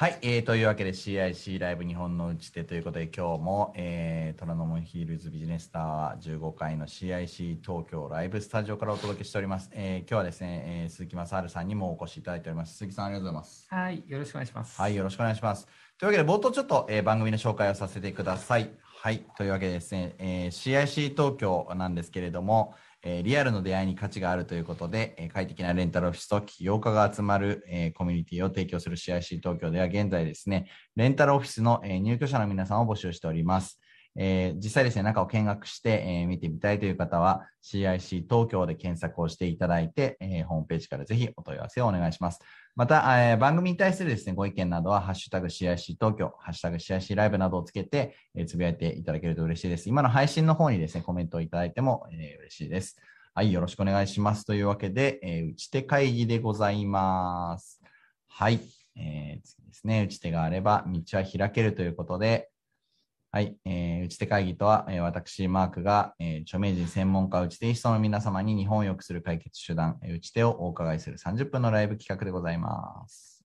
はい、えー、というわけで CIC ライブ日本の打ち手ということで今日も、えー、虎ノ門ヒールズビジネスタワー15階の CIC 東京ライブスタジオからお届けしております。えー、今日はですね、えー、鈴木正治さんにもお越しいただいております。鈴木さんありがとうございます。はい、よろしくお願いします。はい、よろしくお願いします。というわけで冒頭ちょっと、えー、番組の紹介をさせてください。はい、というわけでですね、えー、CIC 東京なんですけれども、えー、リアルの出会いに価値があるということで、えー、快適なレンタルオフィスと起業家が集まる、えー、コミュニティを提供する CIC 東京では現在ですね、レンタルオフィスの、え、入居者の皆さんを募集しております。えー、実際ですね、中を見学して、えー、見てみたいという方は CIC 東京で検索をしていただいて、えー、ホームページからぜひお問い合わせをお願いします。また、えー、番組に対するですね、ご意見などは、ハッシュタグ CIC 東京、ハッシュタグ CIC ライブなどをつけて、えー、つぶやいていただけると嬉しいです。今の配信の方にですね、コメントをいただいても、えー、嬉しいです。はい、よろしくお願いします。というわけで、えー、打ち手会議でございます。はい、えー、次ですね、打ち手があれば道は開けるということで、はい、えー、打ち手会議とは、えー、私、マークが、えー、著名人専門家打ち手人の皆様に日本を良くする解決手段、えー、打ち手をお伺いする30分のライブ企画でございます。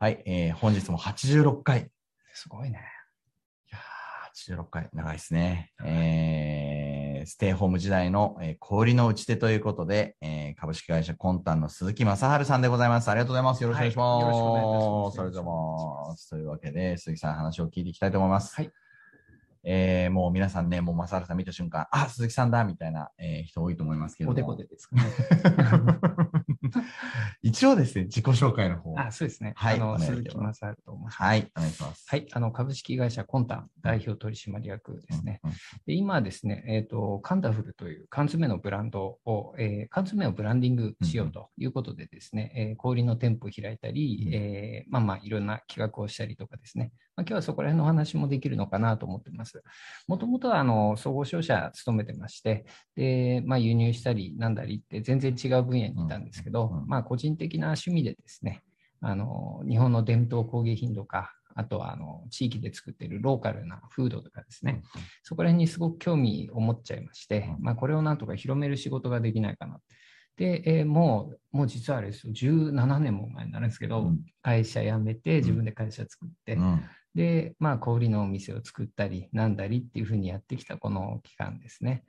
はい、えー、本日も86回。すごいね。いやー、86回、長いですね。えーステイホーム時代の、えー、氷の打ち手ということで、えー、株式会社コンタンの鈴木正治さんでございます。ありがとうございます。よろしくお願いします。はい、よろしくお願いします。それでも、というわけで、鈴木さん話を聞いていきたいと思います。はい。えー、もう皆さんね、もう正治さん見た瞬間、あ、鈴木さんだみたいな、えー、人多いと思いますけどおでこでですかね。一応ですね、自己紹介の方。あ、そうですね。はい。あの、鈴木正治と申します。はい、お願いします。はい、あの、株式会社コンタン代表取締役ですね。うんうん、で今ですね、えっ、ー、と、カンダフルという缶詰のブランドを、えー、缶詰をブランディングしようということでですね、うんうん、えー、小売の店舗を開いたり、うん、えー、まあまあ、いろんな企画をしたりとかですね、まあ、今日はそこら辺の話もできるのかなと思ってます。もともとは、あの、総合商社勤めてまして、で、まあ、輸入したりなんだりって全然違う分野にいたんですけど、まあ、個人的な趣味でですね、あの日本の伝統工芸品とか、あとはあの地域で作っているローカルなフードとかですね、そこら辺にすごく興味を持っちゃいまして、まあ、これをなんとか広める仕事ができないかな。で、えー、もう、もう実はあれですよ、17年も前になるんですけど、うん、会社辞めて、自分で会社作って、うん、で、まあ、小売のお店を作ったり、なんだりっていうふうにやってきたこの期間ですね。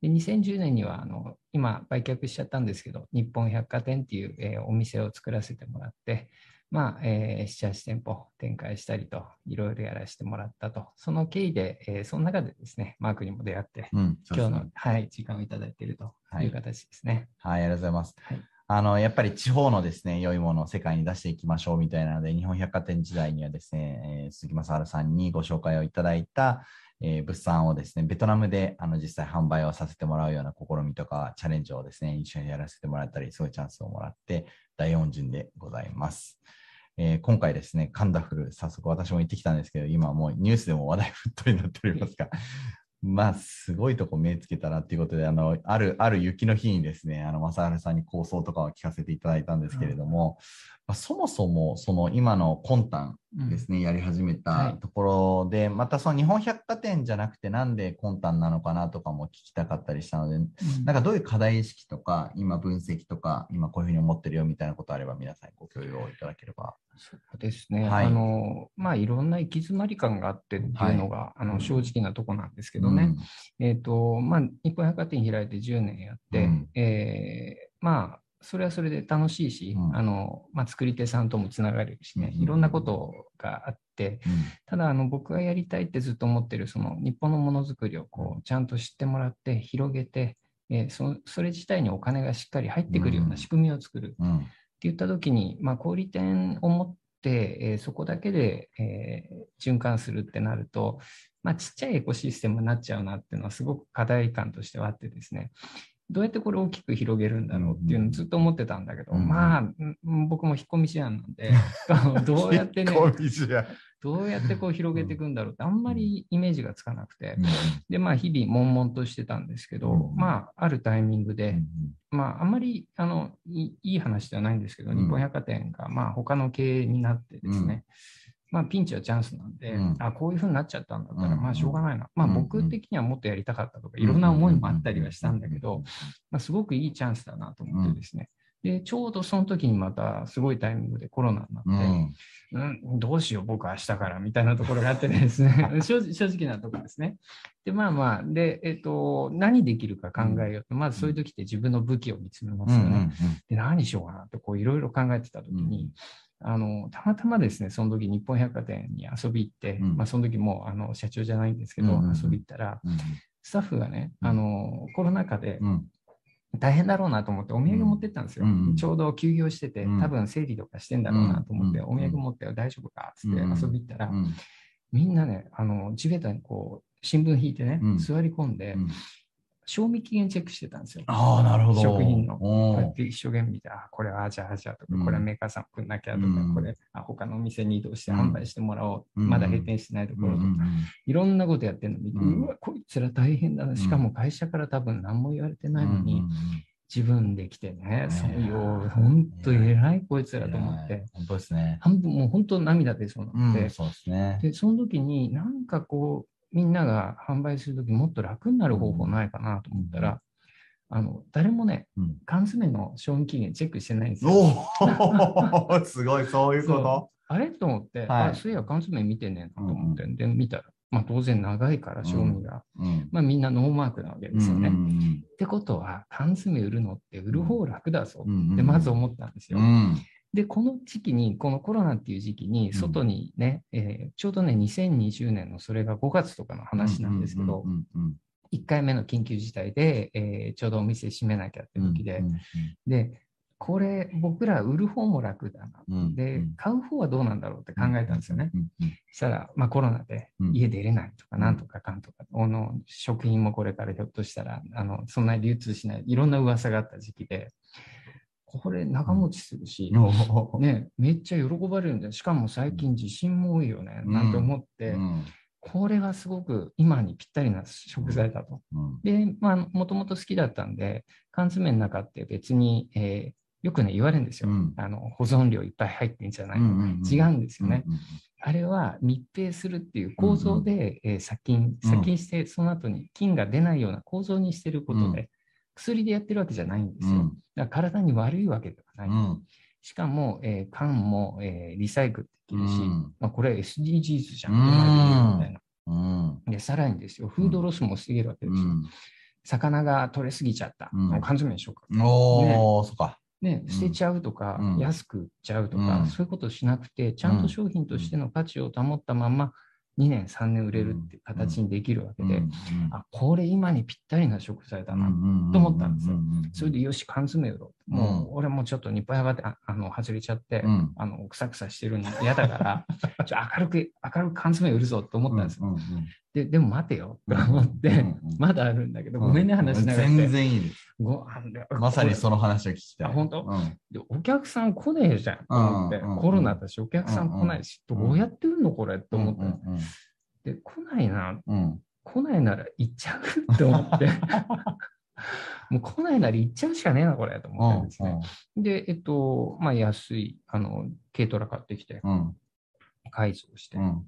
で2010年にはあの今売却しちゃったんですけど日本百貨店っていう、えー、お店を作らせてもらってまあ、えー、7、8店舗展開したりと、いろいろやらせてもらったと、その経緯で、えー、その中でですね、マークにも出会って、うん、今日の、はい、時間をいただいているという形ですね。はい、はい、ありがとうございます。はいあの、やっぱり地方のですね、良いものを世界に出していきましょうみたいなので、日本百貨店時代にはですね、えー、杉正治さんにご紹介をいただいた、えー、物産をですね、ベトナムであの実際販売をさせてもらうような試みとか、チャレンジをですね、一緒にやらせてもらったり、そういうチャンスをもらって、大恩人でございます。えー、今回ですね、カンダフル、早速私も行ってきたんですけど、今もうニュースでも話題沸騰になっておりますが、まあ、すごいとこ目つけたなっていうことで、あの、ある、ある雪の日にですね、あの、正原さんに構想とかを聞かせていただいたんですけれども、まあ、そもそも、その今の魂胆ですね、うん、やり始めたところで、はい、またその日本百貨店じゃなくてなんで魂胆なのかなとかも聞きたかったりしたので、うん、なんかどういう課題意識とか、今分析とか、今こういうふうに思ってるよみたいなことあれば皆さんにご共有をいただければ。そうですね。はい、あの、まあ、いろんな行き詰まり感があってっていうのが、はい、あの、正直なとこなんですけどね。うん、えっ、ー、と、まあ、日本百貨店開いて10年やって、うん、えー、まあ、それはそれで楽しいし、うん、あのまあ、作り手さんともつながれるしね、いろんなことがあって、うん、ただあの僕がやりたいってずっと思ってるその日本のものづくりをこうちゃんと知ってもらって広げて、えー、そそれ自体にお金がしっかり入ってくるような仕組みを作る、うん、って言った時に、まあ、小売店を持って、えー、そこだけで、えー、循環するってなると、まあ、ちっちゃいエコシステムになっちゃうなっていうのはすごく課題感としてはあってですね、どうやってこれを大きく広げるんだろうっていうのをずっと思ってたんだけど、うん、まあ、僕も引っ込み思案なんで、どうやってね、どうやってこう広げていくんだろうって、あんまりイメージがつかなくて、で、まあ、日々悶々としてたんですけど、まあ、あるタイミングで、まあ、あんまりあのいい話ではないんですけど、日本百貨店が、まあ、他の経営になってですね、まあ、ピンチはチャンスなんで、うん、あこういうふうになっちゃったんだったら、まあ、しょうがないな。まあ、僕的にはもっとやりたかったとか、いろんな思いもあったりはしたんだけど、まあ、すごくいいチャンスだなと思ってですね、で、ちょうどその時にまたすごいタイミングでコロナになって、うん。うん、どうしよう、僕明日からみたいなところがあってですね、正直なところですね。で、まあまあ、で、えっ、と、何できるか考えようと、まずそういう時って自分の武器を見つめますよね。で、何しようかなって、こういろいろ考えてた時に、あの、たまたまですね、その時日本百貨店に遊び行って、うん。まあその時もうあの社長じゃないんですけど、うんうんうん。遊び行ったら、うん。スタッフがね、うん。あの、コロナ禍でうん。大変だろうなと思ってお土産持ってったんですよ。うん。うんちょうど休業してて、うん。多分整理とかしてんだろうなと思って、うん。お土産持って大丈夫かっつってうん。遊び行ったら、うん。みんなね、あの、地べたにこう、新聞引いてね、うん。座り込んで、うん賞味期限チェックしてたんですよ。ああ、なるほど。食品の。こうやって一生懸命見て、あ、これはあじゃああじゃあとか、うん。これはメーカーさん来んなきゃとか、うん。これあ他のお店に移動してうん。販売してもらおう、うん。まだ閉店してないところとか、うんいろんなことやってるの見て、ううんわ、こいつら大変だな。しかも会社から多分何も言われてないのに、自分で来てね、ねそういう、本当偉いこいつらと思って、本当ですね。半分もう本当涙出そうになって、うん、そうですね。で、その時になんかこう、みんなが販売する時もっと楽になる方法ないかなと思ったら、あの、誰もね、うん缶詰の賞味期限チェックしてないんですよ。すごい、そういうこあれと思って、はいあそういや缶詰見てねえなと思って、で、見たら、まあ当然長いから賞味が、と。うん。まあみんなノーマークなわけですよね。うんってことは、缶詰売るのって売る方楽だぞうんうんってまず思ったんですよ。うん。で、この時期に、このコロナっていう時期に、外にね、えーちょうどね、2020年のそれが5月とかの話なんですけどう、んうん1回目の緊急事態で、えーちょうどお店閉めなきゃってうん時でう、んで、これ、僕ら売る方も楽だな。うんで、買う方はどうなんだろうって考えたんですよね。うんうんそしたら、まあコロナでうん。家出れないとか、うん。なんとかかんとか、あの食品もこれからひょっとしたら、あの、そんなに流通しない、いろんな噂があった時期で、これ長持ちするし、おー。ね、めっちゃ喜ばれるんだよ。しかも最近地震も多いよね、うん。なんて思って、うん。これはすごく今にぴったりな食材だと。うん。で、まあ、もともと好きだったんで、缶詰の中って別に、えーよくね、言われるんですよ。うん。あの保存量いっぱい入ってんじゃない、うんうん違うんですよね。うんあれは密閉するっていう構造で、えー殺菌、うん。殺菌して、その後に菌が出ないような構造にしてることで、う薬でやってるわけじゃないんですよ。うんだから体に悪いわけではない。うんしかも、えー缶も、えーリサイクルできるし、うんまあ、これ SDGs じゃん、で言うみたいな。うんで、さらにですよ、フードロスも防げるわけですよ。うん魚が取れすぎちゃった。うんもう缶詰にしようか。おー、そっか。ね、捨てちゃうとか、うん安く売っちゃうとか、うんそういうことをしなくて、ちゃんと商品としての価値を保ったまま、2年、3年売れるっていう形にできるわけで、うん。あ、これ今にぴったりな食材だな。うんと思ったんですよ。それでよし、缶詰売ろう。もう、俺もちょっと日本屋がああの外れちゃって、うん。あの、くさくさしてるの嫌だから、ちょ明るく、明るく缶詰売るぞと思ったんですよ。うんうんで、でも待てよと思って、うんうんうん。まだあるんだけど、ごめんね、話しながら。全然いいです。ごまさにこその話を聞きたい。あ本当？でお客さん来ねえじゃんと思って、うんうんうん。コロナだし、お客さん来ないし、うんどうやって売るのこれって。思った、うんで、来ないな、うんうん。来ないなら行っちゃうって思って、もう来ないなら行っちゃうしかねえな、これと思ってですね。で、えっと、まあ、安い、あの、軽トラ買ってきて、うん改造して、うん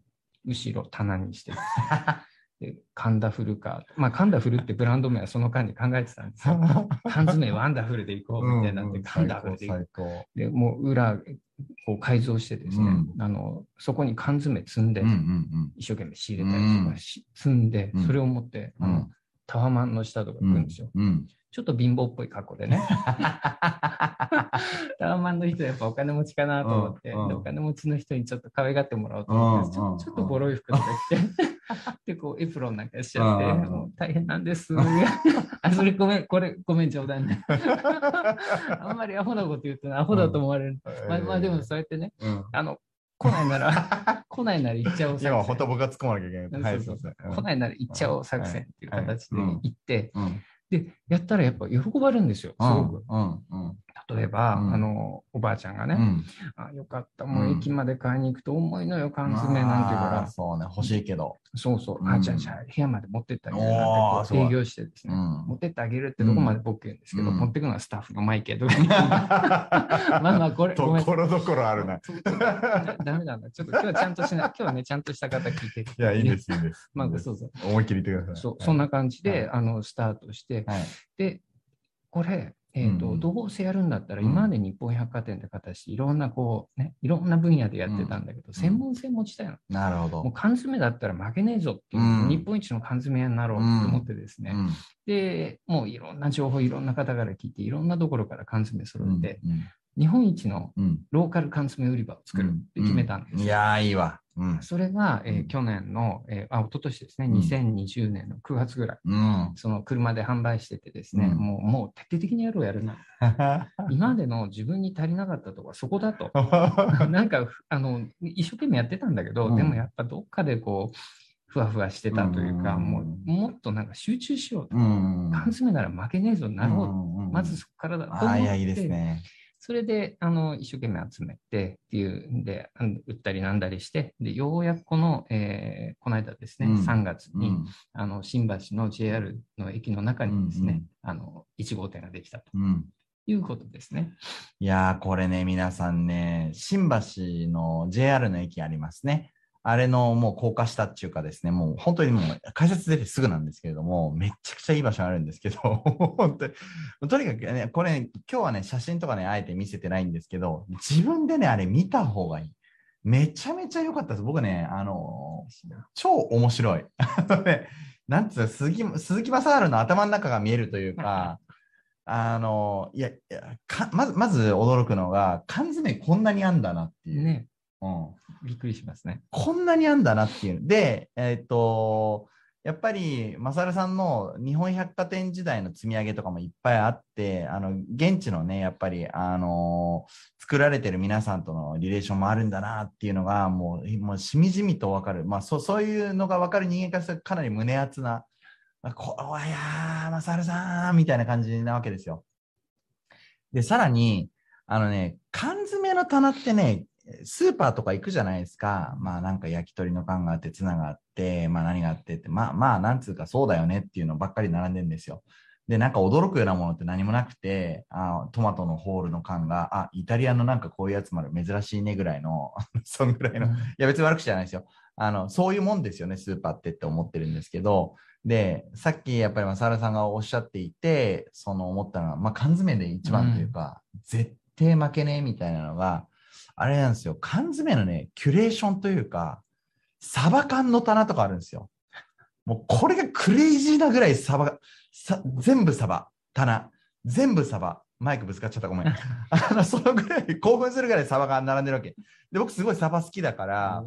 後ろ棚にして、で、カンダフルか、まあ、カンダフルってブランド名はその間に考えてたんですよ。缶詰ワンダフルで行こうみたいになって、カンダフルで行こう。で、もう裏を改造してですね、うんあの、そこに缶詰積んで、うんうん一生懸命仕入れたりとかし、積んでうん、それを持って、うんあの、タワマンの下とかうん。行くんですよ。うん。ちょっと貧乏っぽい格好でね。タワマンの人やっぱお金持ちかなと思って、うんうんでお金持ちの人にちょっと可愛がってもらおうと思って、ちうんうんょちょっとボロい服とか着て、で、こうエプロンなんかしちゃって、もう大変なんです。あ、それごめん、これごめん冗談ね。あんまりアホなこと言うとねアホだと思われる。まあ、まあでもそうやってね、うん。あの、来ないなら、来ないなら行っちゃおう作戦。今本当僕が突っ込まなきゃいけない。来ないなら行っちゃおう作戦っていう形で行って、うん。で、やったらやっぱ喜ばれるんですよ、すごく。うん。うん。例えば、うんあの、おばあちゃんがね、うん。あ、よかった、もううん駅まで買いに行くと重いのよ、缶詰なんていうから、そうね、欲しいけど。そうそう、うんあ、じゃあじゃあ部屋まで持ってってあげるなんて営業してですね、うん持ってってあげるってとこまで僕言うんですけど、うん持ってくのはスタッフのマイケと まあまあこれ、ところどころあるな。だダメなんだ。ちょっと今日はちゃんとしない。今日はね、ちゃんとした方聞いてる。いや、いいんです、いいんです。まあ、そうそう。思いっきり言ってください。そう、そんな感じで、はいあの、スタートして、はい。で、これ、えーとうんどうせやるんだったら、うん。今まで日本百貨店って形、いろんなこう、ね、いろんな分野でやってたんだけど、専門性持ちたいの。なるほど。もう缶詰だったら負けねえぞっていう、うん。日本一の缶詰屋になろうと思ってですね、うん。で、もういろんな情報、いろんな方から聞いて、いろんなところから缶詰揃えて、うん日本一のうんローカル缶詰売り場を作るって決めたんですよ。いやー、いいわ。うん。それが、えーうん去年の、えーあ、一昨年ですね、うん2020年の9月ぐらい、うん。その車で販売しててですね、うんもうもう徹底的にやろうやるな。今までの自分に足りなかったところはそこだと。なんか、あの、一生懸命やってたんだけど、うんでもやっぱどっかでこう、ふわふわしてたというか、うんもう、もっとなんか集中しようと。うん。缶詰なら負けねえぞ、なろう。うんまずそこからだと思って。いいですね。それで、あの、一生懸命集めてっていうんで、売ったりなんだりして、で、ようやくこの、えーこの間ですね、うん3月に、うん。あの、新橋の JR の駅の中にですね、うんうんあの、1号店ができたとうん。いうことですね。いやー、これね、皆さんね、新橋の JR の駅ありますね。あれのもう高架下っていうかですね、もう本当にもう改札出てすぐなんですけれども、めちゃくちゃいい場所あるんですけど、本当に、とにかくね、これ、今日はね、写真とかね、あえて見せてないんですけど、自分でね、あれ見た方がいい。めちゃめちゃ良かったです。僕ね、あの超面白い。あのね、なんつうの、鈴木、鈴木正治の頭の中が見えるというか、あの、いや、いやまず、まず驚くのが、缶詰こんなにあんだなっていう。ね、うん。びっくりしますね。こんなにあんだなっていう。で、えっ、と、やっぱり、マサルさんの日本百貨店時代の積み上げとかもいっぱいあって、あの、現地のね、やっぱり、あの作られてる皆さんとのリレーションもあるんだなっていうのが、もう、もうしみじみとわかる。まあ、そう、そういうのがわかる人間からするとかなり胸熱な、こおいやー、マサルさんみたいな感じなわけですよ。で、さらに、あのね、缶詰の棚ってね、スーパーとか行くじゃないですか。まあなんか焼き鳥の缶があって、ツナがあって、まあ何があってって、まあまあなんつうかそうだよねっていうのばっかり並んでんですよ。で、なんか驚くようなものって何もなくて、あトマトのホールの缶が、あ、イタリアのなんかこういうやつもある、珍しいねぐらいの、そんぐらいの、いや別に悪口じゃないですよ。あの、そういうもんですよね、スーパーってって思ってるんですけど、で、さっきやっぱりマサルさんがおっしゃっていて、その思ったのは、まあ缶詰で一番というか、絶対負けねえみたいなのが、あれなんですよ、缶詰のね、キュレーションというか、サバ缶の棚とかあるんですよ。もうこれがクレイジーなぐらいサバが、さ全部サバ、棚、全部サバ。マイクぶつかっちゃった、ごめん。あの、そのぐらい興奮するぐらいサバが並んでるわけ。で、僕すごいサバ好きだから、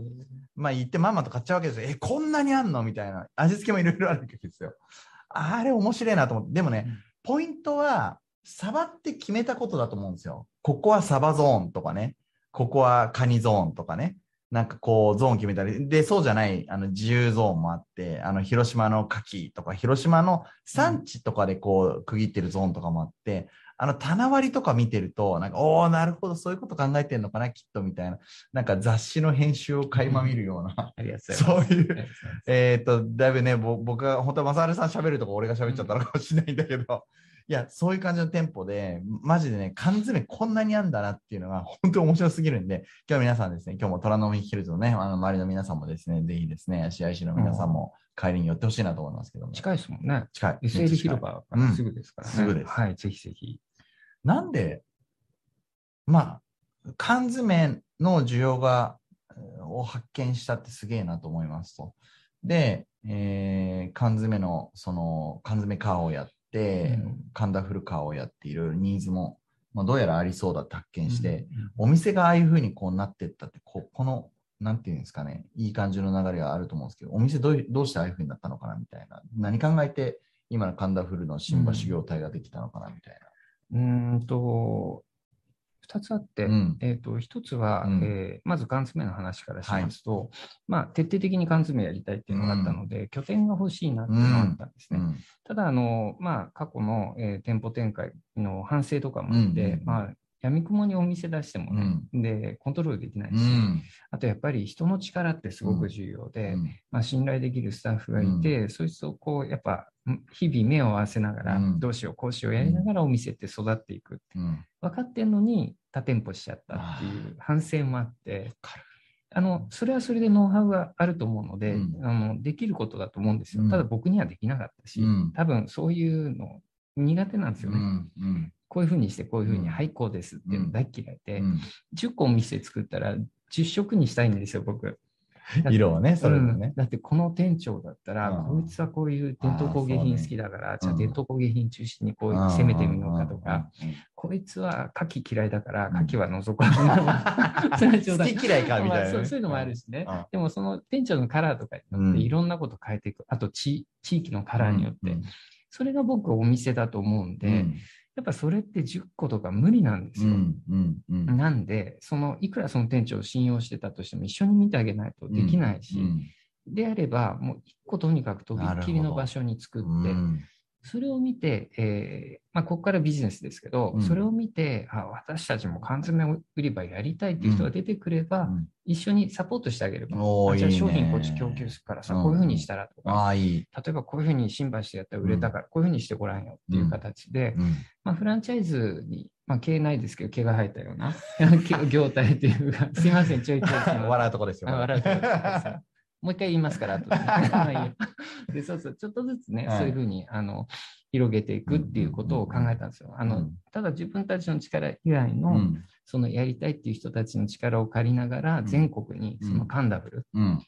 まあ行ってまんまと買っちゃうわけですよ。え、こんなにあんの？みたいな。味付けもいろいろあるわけですよ。あれ面白いなと思って。でもね、うんポイントは、サバって決めたことだと思うんですよ。ここはサバゾーンとかね。ここはカニゾーンとかね。なんかこう、ゾーン決めたり。で、そうじゃない、あの、自由ゾーンもあって、あの、広島の牡蠣とか、広島の産地とかでこう、区切ってるゾーンとかもあって、あの、棚割りとか見てると、なんか、おー、なるほど、そういうこと考えてんのかな、きっと、みたいな。なんか雑誌の編集を垣間見るような。そういうえっと、だいぶね、ぼ僕が、本当は正治さん喋るとこ俺が喋っちゃったのかもしれないんだけど、いや、そういう感じのテンポで、マジでね、缶詰こんなにあんだなっていうのが本当に面白すぎるんで、今日皆さんですね、今日も虎ノ門ヒルズのね、あの周りの皆さんもですね、ぜひですね、CIC の皆さんも帰りに寄ってほしいなと思いますけども。近いですもんね。近い。SL 広場からすぐですからね。うんすぐですはい、ぜひぜひ。なんで、まあ、缶詰の需要が、えーを発見したってすげえなと思いますと。で、えー缶詰の、その、缶詰カーをやって、うんカンダフルカーをやって、いろいろニーズも、まあ、どうやらありそうだって発見して、うん、お店がああいうふうにこうなってったって、ここの、なんていうんですかね、いい感じの流れがあると思うんですけど、お店どうどうしてああいうふうになったのかなみたいな。何考えて、今のカンダフルの新橋業態ができたのかなみたいな。うーんと、二つあって、うん。えっ、と、一つは、うん。えーまず缶詰の話からしますと、まあ、徹底的に缶詰やりたいっていうのがあったので、拠点が欲しいなっていうのがあったんですね。うん。ただ、あの、まあ、過去の、えー店舗展開の反省とかもあって、うんうんうん。まあ、闇雲にお店出してもね、で、コントロールできないし、うん。あとやっぱり人の力ってすごく重要で、うんまあ、信頼できるスタッフがいて、そいつとこう、やっぱ、ん日々目を合わせながら、うん。どうしよう、こうしようやりながらお店って育っていく分かってんのに多店舗しちゃったっていう反省もあって、あのそれはそれでノウハウがあると思うので、うん。あのできることだと思うんですよ。うん。ただ僕にはできなかったし、うん。多分そういうの苦手なんですよね。うんうん。こういうふうにしてこういうふうに、うん。はいこうですっていうの大っ嫌いで、うん。10個お店作ったら10色にしたいんですよ僕。色はね、それねうん。だってこの店長だったら、うん。こいつはこういう伝統工芸品好きだから、じゃあ伝統工芸品中心にこううん。攻めてみようかとか、こいつは牡蠣嫌いだからうん。牡蠣は除こう。それは冗談。好き嫌いかみたいなね。まあそういうのもあるしね。うん。でもその店長のカラーとかにようん。っていろんなこと変えていく。あと地地域のカラーによって。うん。それが僕お店だと思うんで、うんやっぱそれって10個とか無理なんですよ。うんうんうん。なんで、そのいくらその店長を信用してたとしても一緒に見てあげないとできないし、うんであれば、もう一個とにかくとびっきりの場所に作って、うんそれを見て、えーまあ、ここからビジネスですけど、うん。それを見てあ、私たちも缶詰売り場やりたいっていう人が出てくれば、うん。一緒にサポートしてあげれば、あじゃあ商品こっち供給するからさ、うん。こういうふうにしたらとか、ああ、いい。例えばこういうふうに新橋でやったら売れたから、こういうふうにしてごらんよっていう形で、うん。まあ、フランチャイズに、まあ、毛ないですけど、毛が生えたような 業態っていうか、すいません、ちょいちょい。笑うとこですよ。あ笑うとこですもう一回言いますから、後で でそうそう、ちょっとずつね、はい。そういうふうにあの広げていくっていうことを考えたんですよ。あのうん。ただ自分たちの力以外の、うん。そのやりたいっていう人たちの力を借りながら、うん。全国にそのカンダブル、うん。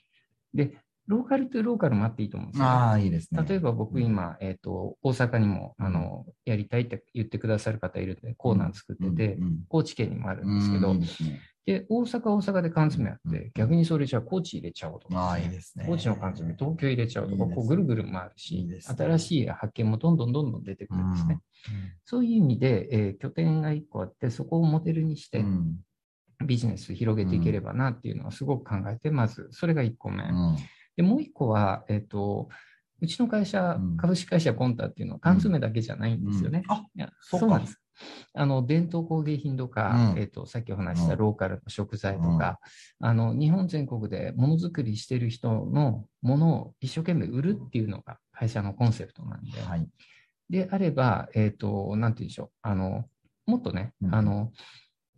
で、ローカルとローカルもあっていいと思うんですよ。ああ、いいですね。例えば僕今、えっ、と、大阪にも、あの、やりたいって言ってくださる方いるんで、コーナー作ってて、うん高知県にもあるうんんですけど、いいで大阪は大阪で缶詰あって、うん逆にそれじゃあ高知入れちゃおうとか、ああ、いいですね。高知の缶詰、東京入れちゃうとか、いいねこうぐるぐる回るいしね新しい発見もどんどんどんどん出てくるんですね。そういう意味で、えー拠点が1個あって、そこをモデルにしてうんビジネス広げていければなっていうのはすごく考えて、まずそれが1個目。うんで、もう1個は、えっ、と、うちの会社、うん株式会社コンタっていうのは缶詰だけじゃないんですよね。うんあそうなんです。あの伝統工芸品とか、うん。えっとさっきお話ししたうん。ローカルの食材とか、あの日本全国でものづくりしてる人のものを一生懸命売るっていうのが会社のコンセプトなんで、はい。であれば、えっとなんて言うんでしょう。あのもっとね、うん。あの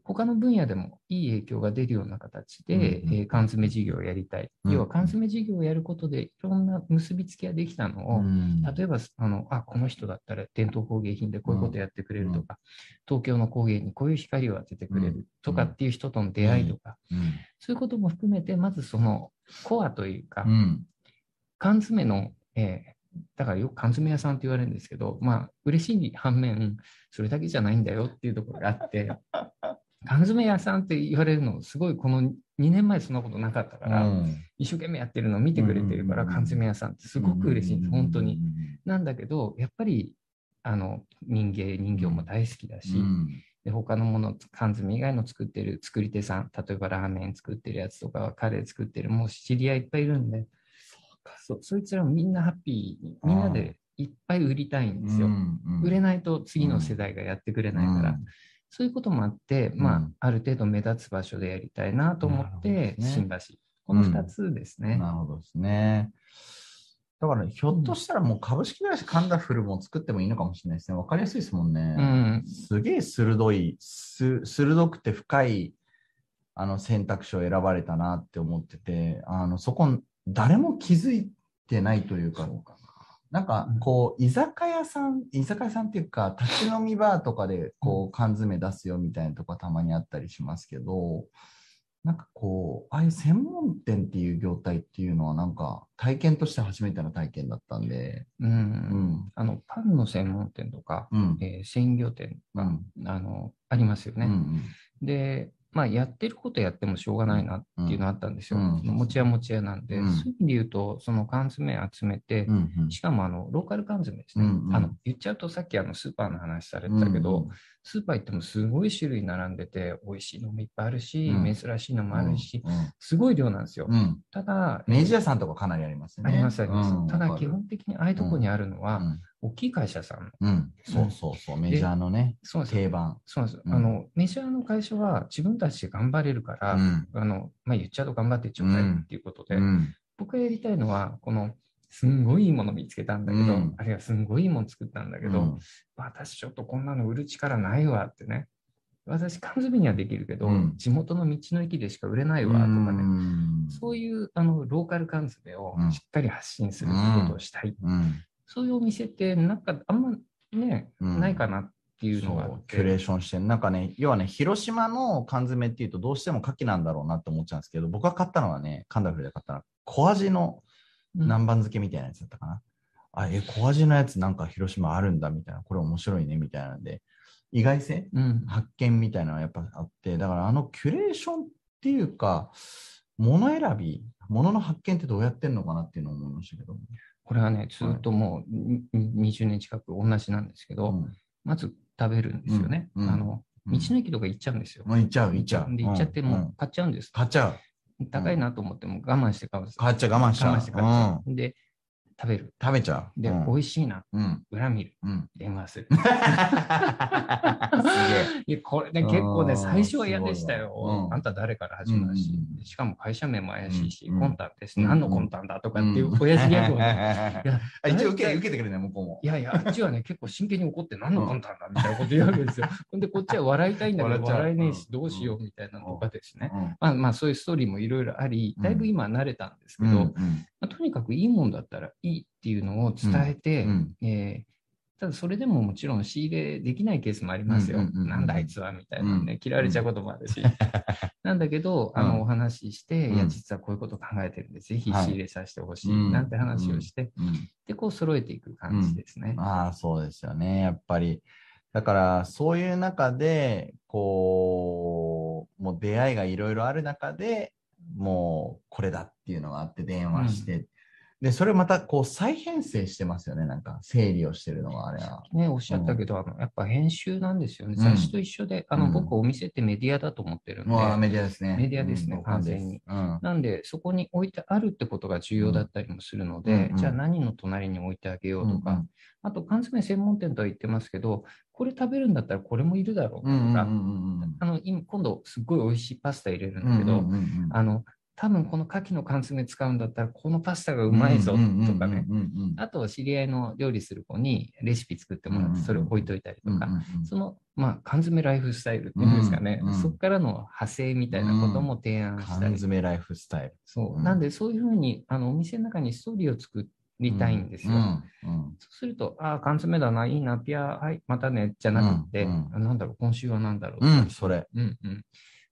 他の分野でもいい影響が出るような形で、うんうん。えー缶詰事業をやりたい。うん要は缶詰事業をやることでいろんな結びつきができたのを、うん。例えばあのあ、この人だったら伝統工芸品でこういうことやってくれるとか、東京の工芸にこういう光を当ててくれるとかっていう人との出会いとか、うん。そういうことも含めて、まずそのコアというか、うん。缶詰の、えーだからよく缶詰屋さんって言われるんですけど、まあ、嬉しい反面、それだけじゃないんだよっていうところがあって、缶詰屋さんって言われるの、すごいこの2年前そんなことなかったから、うん。一生懸命やってるのを見てくれてるから、うん缶詰屋さんってすごく嬉しい。んです、本当に。。なんだけど、やっぱりあの人間、人形も大好きだし、うん。で他のもの、缶詰以外の作ってる作り手さん、例えばラーメン作ってるやつとか、カレー作ってる、もう知り合いいっぱいいるんで、そそいつらもみんなハッピーに、みんなでいっぱい売りたいんですよ。売れいないと次の世代がやってくれないから、そういうこともあって、まあうん、ある程度目立つ場所でやりたいなと思って、ね新橋。この2つですね。なるほどですね。だから、ひょっとしたらもう株式会社カンダフルも作ってもいいのかもしれないですね。わかりやすいですもんね。うんすげえ鋭い、す鋭くて深いあの選択肢を選ばれたなって思ってて、あのそこ、誰も気づいてないというか、なんかこう、居酒屋さん、居酒屋さんっていうか、立ち飲みバーとかでこう缶詰出すよみたいなとこたまにあったりしますけど、なんかこう、ああいう専門店っていう業態っていうのはなんか体験として初めての体験だったんで、うん。うん、あのパンの専門店とか、うん、えー鮮魚店が、うん、あのありますよね。うん、で、まあ、やってることやってもしょうがないなっていうのあったんですよ。うん持ち屋持ち屋なんで、うん。そういう意味で言うと、その缶詰集めて、うん、うん。しかもあのローカル缶詰ですね、うんうん。あの。言っちゃうとさっきあのスーパーの話されてたけど、うんスーパー行ってもすごい種類並んでて、美味しいのもいっぱいあるし、うん。珍しいのもあるし、うんすごい量なんですよ。うん、ただ、ネジ屋さんとかかなりありますよね。ありますあります。うん。ただ基本的にああいうとこにあるのは、うん大きい会社さんの。うん、そうそうそう、メジャーのね、そう。定番。そうなんですよ。うんあの、メジャーの会社は自分たちで頑張れるから、うんあの、まあ、言っちゃうと頑張ってちょうだいっていうことで、うん僕がやりたいのは、この、すんごいいいもの見つけたんだけど、うんあるいはすんごいいいもの作ったんだけど、うん私ちょっとこんなの売る力ないわってね。私、缶詰にはできるけど、うん地元の道の駅でしか売れないわとかね。うんそういうあのローカル缶詰をうんしっかり発信することをしたい。うんそういうお店って、なんかあんまね、うん。ないかなっっていうのキュレーションしてなんかね要はね広島の缶詰っていうとどうしても牡蠣なんだろうなって思っちゃうんですけど僕が買ったのはねカンダフルで買ったのは小味のうん。南蛮漬けみたいなやつだったかな、あえ小味のやつなんか広島あるんだみたいな。これ面白いねみたいなんで。意外性うん。発見みたいなのがやっぱあって。だからあのキュレーションっていうか物選び物の発見ってどうやってんのかなっていうのを思いましたけど、これはね、ずっともうにに20年近く同じなんですけど、うん。まず食べるんですよね。うん。うん。あの道の駅とか行っちゃうんですよ。もう行っちゃう行っちゃう。で行っちゃってもう買っちゃうんです。買っちゃう。高いなと思っても我慢して買うんです。買っちゃう我慢しちゃう。我慢して買っちゃう。で、食べる。食べちゃうで、うん美味しいな。うん裏見る。うん電話する。すげえ いやこれね、結構ね、うん最初は嫌でしたよわ。うんあんた誰から始まるししかも会社名も怪しいし、うん魂胆です。うん何の魂胆だとかっていう親父ギャグをね。いやあ一応受け受けてくれね、向こうも。いやいや、あっちはね、結構真剣に怒って何の魂胆だみたいなこと言うわけですよ。ほんで、こっちは笑いたいんだけど、笑えねえし、うんどうしようみたいなのとかですね。うんまあまあ、そういうストーリーもいろいろあり、だいぶ今慣れたんですけど、うんうんまあとにかくいいもんだったらいいっていうのを伝えて、うんえーただそれでももちろん仕入れできないケースもありますよ。うんうんうんうん。なんだあいつはみたいなね、うん。切られちゃうこともあるし。なんだけど、あうん。の、お話しして、うん。いや、実はこういうこと考えてるんで、ぜひはい。仕入れさせてほしい、うん。なんて話をして、うんで、こう揃えていく感じですね。ああ、そうですよね、やっぱり。だから、そういう中で、こう、もう出会いがいろいろある中で、もうこれだっていうのがあって電話して、で、それまたこう再編成してますよね、なんか整理をしてるのがあれは。ね、おっしゃったけど、あのやっぱ編集なんですよね。うん。雑誌と一緒で、あの、うん。僕、お店ってメディアだと思ってるんで、もうメディアですね。メディアですねうん完全に。うん。なんで、そこに置いてあるってことが重要だったりもするので、うん。うん。じゃあ何の隣に置いてあげようとか、うん。うん。あと缶詰専門店とは言ってますけど、これ食べるんだったらこれもいるだろうとか、うんうんうんうん。あの今今度すっごい美味しいパスタ入れるんだけど、うんうんうんうん。あの多分この牡蠣の缶詰使うんだったらこのパスタがうまいぞとかね、うんうんうんあとは知り合いの料理する子にレシピ作ってもらっうんうんうんてそれを置いといたりとか、うんうんうんその、まあ、缶詰ライフスタイルっていうんですかね、うんうんそこからの派生みたいなことも提案した缶り、詰ライフスタイル。そう、うん。なんでそういうふうにあのお店の中にストーリーを作りたいんですよ。うんうんそうすると、ああ、缶詰だな、いいな、ピア、はい、またね、じゃなくて、うなんだろう、今週は何だろう、うん、それ。うんうん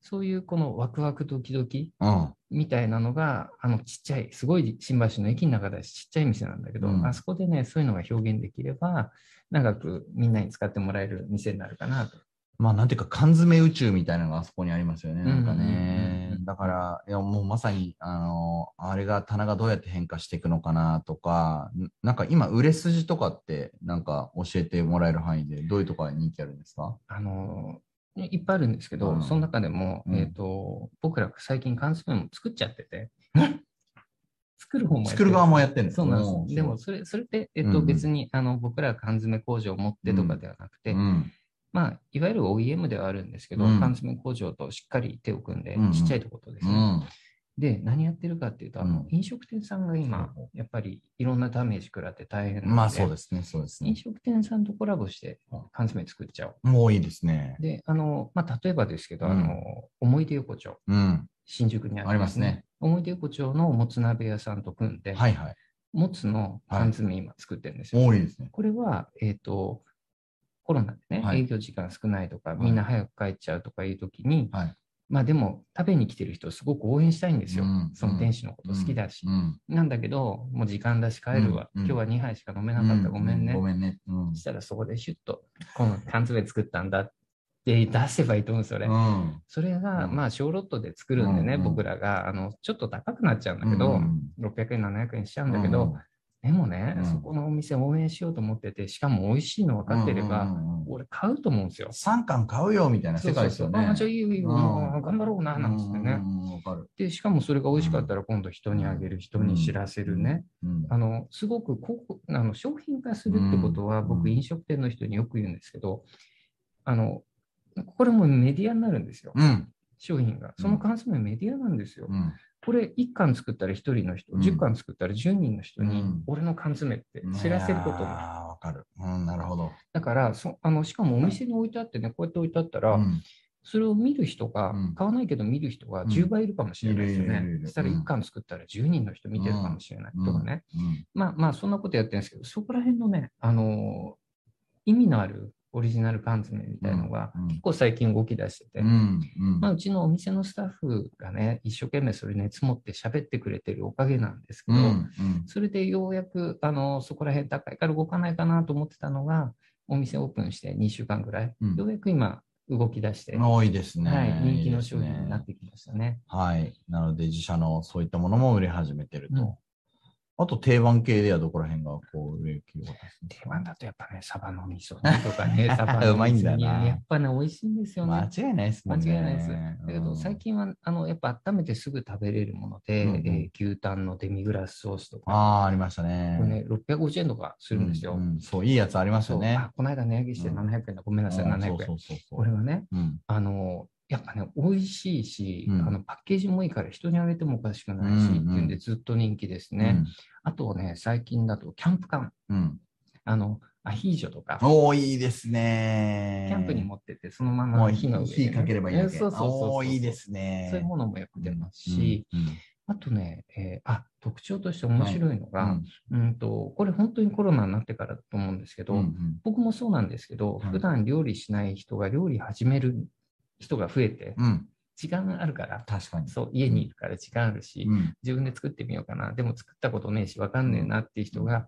そういうこのワクワクドキドキうん。みたいなのが、あのちっちゃい、すごい新橋の駅の中でちっちゃい店なんだけど、うんあそこでね、そういうのが表現できれば、長くみんなに使ってもらえる店になるかなと。まあ、なんていうか、缶詰宇宙みたいなのがあそこにありますよね。なんかねう。んだから、いや、もうまさに、あの、あれが、棚がどうやって変化していくのかなとか、んなんか今、売れ筋とかって、なんか教えてもらえる範囲で、どういうところが人気あるんですか？あのいっぱいあるんですけど、うん。その中でも、うん。えっ、と、僕ら最近缶詰も作っちゃってて、作る方もやって作る側もやってるんですそうなんです。でも、それ、それって、えっ、と、別に、あの、僕らが缶詰工場を持ってとかではなくて、うん。まあ、いわゆる OEM ではあるんですけど、うん。缶詰工場としっかり手を組んでちっちゃいところですね。うん。で、何やってるかっていうと、あのうん、飲食店さんが今、やっぱりいろんなダメージ食らって大変なので、まあ、そうですね、そうですね飲。食店さんとコラボして缶詰作っちゃおう。もういいですね。で、あの、まあ、例えばですけど、うんあの、思い出横丁、うん。新宿にありありますね。思い出横丁のもつ鍋屋さんと組んで、はいはい。もつの缶詰今作ってるんですよ。多いですね。これは、えっ、と、コロナでね、はい営業時間少ないとか、いみんな早く帰っちゃうとかいうときに、はい。まあでも、食べに来てる人をすごく応援したいんですよ。うんその店主のこと好きだし。うん。なんだけど、もう時間だし帰るわ。うんうん今日は2杯しか飲めなかった。ごめんね。ごめんね。したらそこでシュッと、この缶詰作ったんだって出せばいいと思うんですよ、それ。うん。それが、うんまあ、小ロットで作るんでね、僕らが、あの、ちょっと高くなっちゃうんだけど、うん600円、700円しちゃうんだけど、でもね、うんそこのお店応援しようと思ってて、しかも美味しいの分かってれば、うんうんうん俺買うと思うんですよ。3巻買うよみたいな世界ですよね。あ、じゃあいいよいいよ、頑張ろうな、なんつってね。うんうんわかる。で、しかもそれが美味しかったら今度人にあげる、人に知らせるね。うんあの、すごくここあの商品化するってことは、うん僕飲食店の人によく言うんですけど、あの、これもメディアになるんですよ。うん。商品が。その缶詰メディアなんですよ。うん。これ1巻作ったら1人の人、うん。10巻作ったら10人の人にうん、俺の缶詰って知らせることになる。ああ、わかる。うん、なるほど。だからそあの、しかもお店に置いてあってね、こうやって置いてあったら、うん。それを見る人が、うん。買わないけど見る人がうん。10倍いるかもしれないですよね。そしたらうん1巻作ったら10人の人見てるかもしれない。とかね。うん。まあまあ、そんなことやってるんですけど、そこら辺のね、あのー意味のあるオリジナル缶詰みたいなのが、結構最近動き出してて、うんうんまあ、うちのお店のスタッフがね、一生懸命それ熱持って喋ってくれてるおかげなんですけど、うんうんそれでようやく、あの、そこら辺高いから動かないかなと思ってたのが、お店オープンして2週間ぐらい、うんようやく今動き出して、多いですね。はい、人気の商品になってきましたね。はい。なので、自社のそういったものも売れ始めてると。うんあと、定番系ではどこら辺がこう、定番だとやっぱね、サバの味噌煮とかね、サバの味噌煮うまいんだよなやっぱね、美味しいんですよね。間違いないですね。間違いないです。だけど最近はあのやっぱ温めてすぐ食べれるもので、うんうんえー牛タンのデミグラスソースとか、ああ、ありましたね。これね、650円とかするんですよ。うんうんそう、いいやつありますよね。あこの間値上げしてうん700円だ、ごめんなさい、700円。うんそうそうそうそう。これはね、うんあのやっぱね、美味しいし、うんあのパッケージもいいから人にあげてもおかしくないし、うんうんっていうんでずっと人気ですね。あとね、最近だとキャンプ缶、うん。うん。あのアヒージョとか、おおいいですね。キャンプに持ってって、そのまま火の上でね、火かければいいだけ。そうそうそういいですね。そういうものもよく出ますし、うん、あとね、えーあ特徴として面白いのが、うんうんと、これ本当にコロナになってからだと思うんですけど、うんうん僕もそうなんですけど、うん普段料理しない人が料理始める人が増えて、うん、時間があるから、確かに。そう、家にいるから時間あるし、うん自分で作ってみようかな、でも作ったことねえし、わかんねえなっていう人が、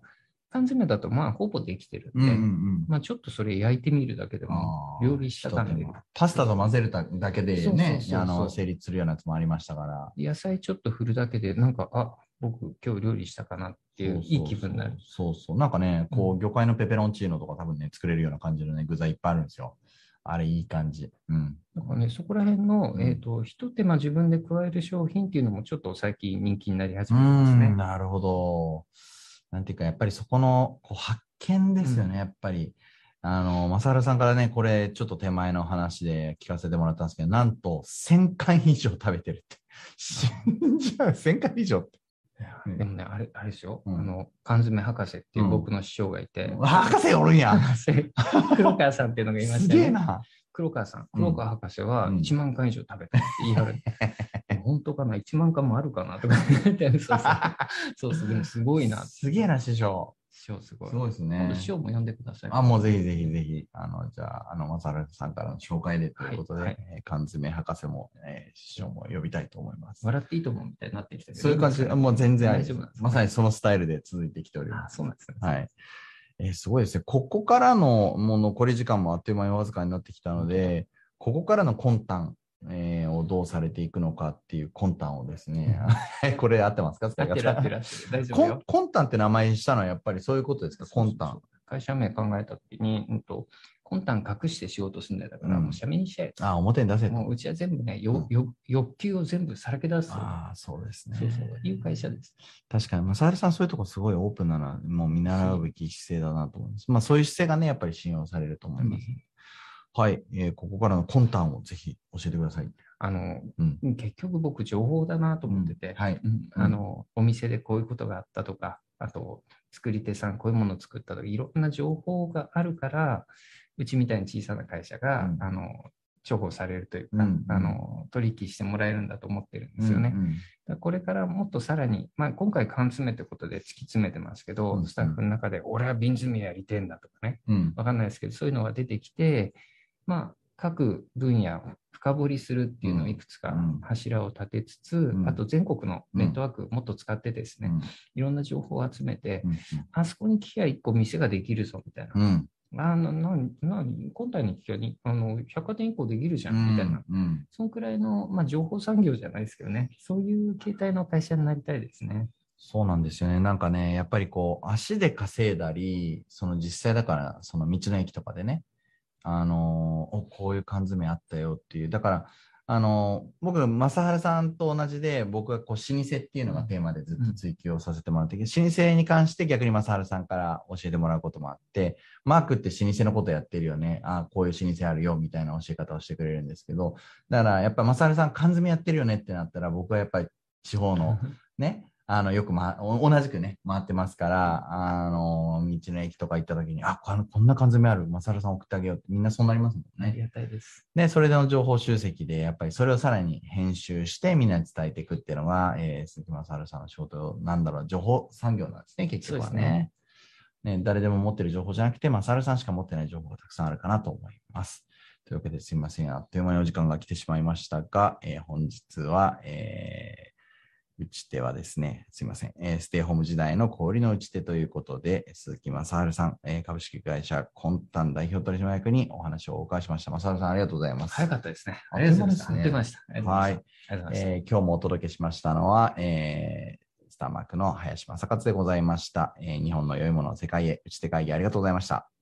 缶詰だとまあほぼできてるんで、うんうんうん。まあちょっとそれ焼いてみるだけでも、料理した感で一手間パスタと混ぜるだけでね成立するようなやつもありましたから。野菜ちょっと振るだけで、なんか、あ僕今日料理したかなっていう、いい気分になる。そうそう。なんかね、こうう、魚介のペペロンチーノとか多分ね、作れるような感じのね、具材いっぱいあるんですよ。あれいい感じ。うん。だからね、そこら辺の、うんえっ、と、一手間自分で加える商品っていうのもちょっと最近人気になり始うめてますねん、。なるほど。なんていうか、やっぱりそこのこう発見ですよね、うんやっぱり。あの、正原さんからね、これ、ちょっと手前の話で聞かせてもらったんですけど、なんと、1000回以上食べてるって。死んじゃう、1000回以上って。うんでもね、あれ、あれですよ、うんあの、缶詰博士っていう僕の師匠がいて、博士おるんや。博士、黒川さんっていうのがいましすたね。げえな。黒川さん、うん黒川博士はうん1万回以上食べたって言い張る。本当かな ?1 万回もあるかな？とか言って、そうそう。そうそう、でもすごいな。すげえな、師匠。師匠すごい。すごいです今ね度。師匠も呼んでください。あ、もうぜひぜひぜひ、あの、じゃあ、あの、正原さんからの紹介でということで、はいはいえー缶詰博士も、えー師匠も呼びたいと思います。笑っていいと思うみたいになってきたけど。そういう感じで、もう全然まさにそのスタイルで続いてきておりあます。そうなんですね。はい。えーすごいですね。ここからのもう残り時間もあっという間にわずかになってきたので、ここからの魂胆、えーをどうされていくのかっていう魂胆をですね、これ合ってますか？合ってる合ってる合ってる。大丈夫よ。魂胆って名前にしたのはやっぱりそういうことですか？魂胆。会社名考えたときに、うんと、魂胆隠して仕事するんだから、うんもう社名にしちゃえ。あ、表に出せともううちは全部ね、よよ欲求を全部さらけ出す。ああ、そうですね。そうそう。いう会社です。確かに、まさるさんそういうとこすごいオープンなのは、もう見習うべき姿勢だなと思います。まあそういう姿勢がね、やっぱり信用されると思います。はい、えーここからの魂胆をぜひ教えてください。あの、うん。結局僕、情報だなと思ってて、うん。はい。うん。あの、お店でこういうことがあったとか、あと、作り手さんこういうものを作ったとか、いろんな情報があるから、うちみたいに小さな会社が、うん。あの、重宝されるというか、うん。あの、取引してもらえるんだと思ってるんですよね。うん。うん。これからもっとさらに、まあ、今回缶詰ってことで突き詰めてますけど、うんスタッフの中で、俺は瓶詰めやりてえんだとかね、うん。わかんないですけど、そういうのが出てきて、まあ、各分野を深掘りするっていうのをいくつかうん。柱を立てつつ、ん。あと全国のネットワークもっと使ってですね、うん。いろんな情報を集めて、うん。あそこに聞きゃ1個店ができるぞみたいな。うん。あの、な、な、今回に聞きゃに、あの、百貨店1個できるじゃんみたいな。うん。そのくらいの、まあ、情報産業じゃないですけどね、そういう形態の会社になりたいですね。そうなんですよね。なんかね、やっぱりこう、足で稼いだり、その実際だから、その道の駅とかでね、あのーお、こういう缶詰あったよっていう。だから、あのー僕、正原さんと同じで、僕はこう、老舗っていうのがテーマでずっと追求をさせてもらって、老舗に関して逆に正原さんから教えてもらうこともあって、マークって老舗のことやってるよね。ああ、こういう老舗あるよ、みたいな教え方をしてくれるんですけど、だからやっぱ正原さん缶詰やってるよねってなったら、僕はやっぱり地方の ね、あの、よく、ま、お同じくね、回ってますから、あの、道の駅とか行った時に、あ、このこんな缶詰ある、まさるさん送ってあげようって、みんなそうなりますもんね。ありがたいです。で、それでの情報集積で、やっぱりそれをさらに編集して、みんなに伝えていくっていうのが、えー、鈴木まさるさんの仕事なんだろう、情報産業なんですね、結局はね。ね、誰でも持ってる情報じゃなくて、まさるさんしか持ってない情報がたくさんあるかなと思います。というわけですいません。あっという間にお時間が来てしまいましたが、えー本日は、えー打ち手はですね、すいません、えーステイホーム時代の氷の打ち手ということで、鈴木正治さん、えー株式会社コンタン代表取締役にお話をお伺いしました。正治さん、ありがとうございます。早かったですね。ありがとうございました。ありがとうございました。ありがとうござい。えー今日もお届けしましたのは、えースターマークの林正勝でございました、えー日本の良いものを世界へ打ち手会議ありがとうございました。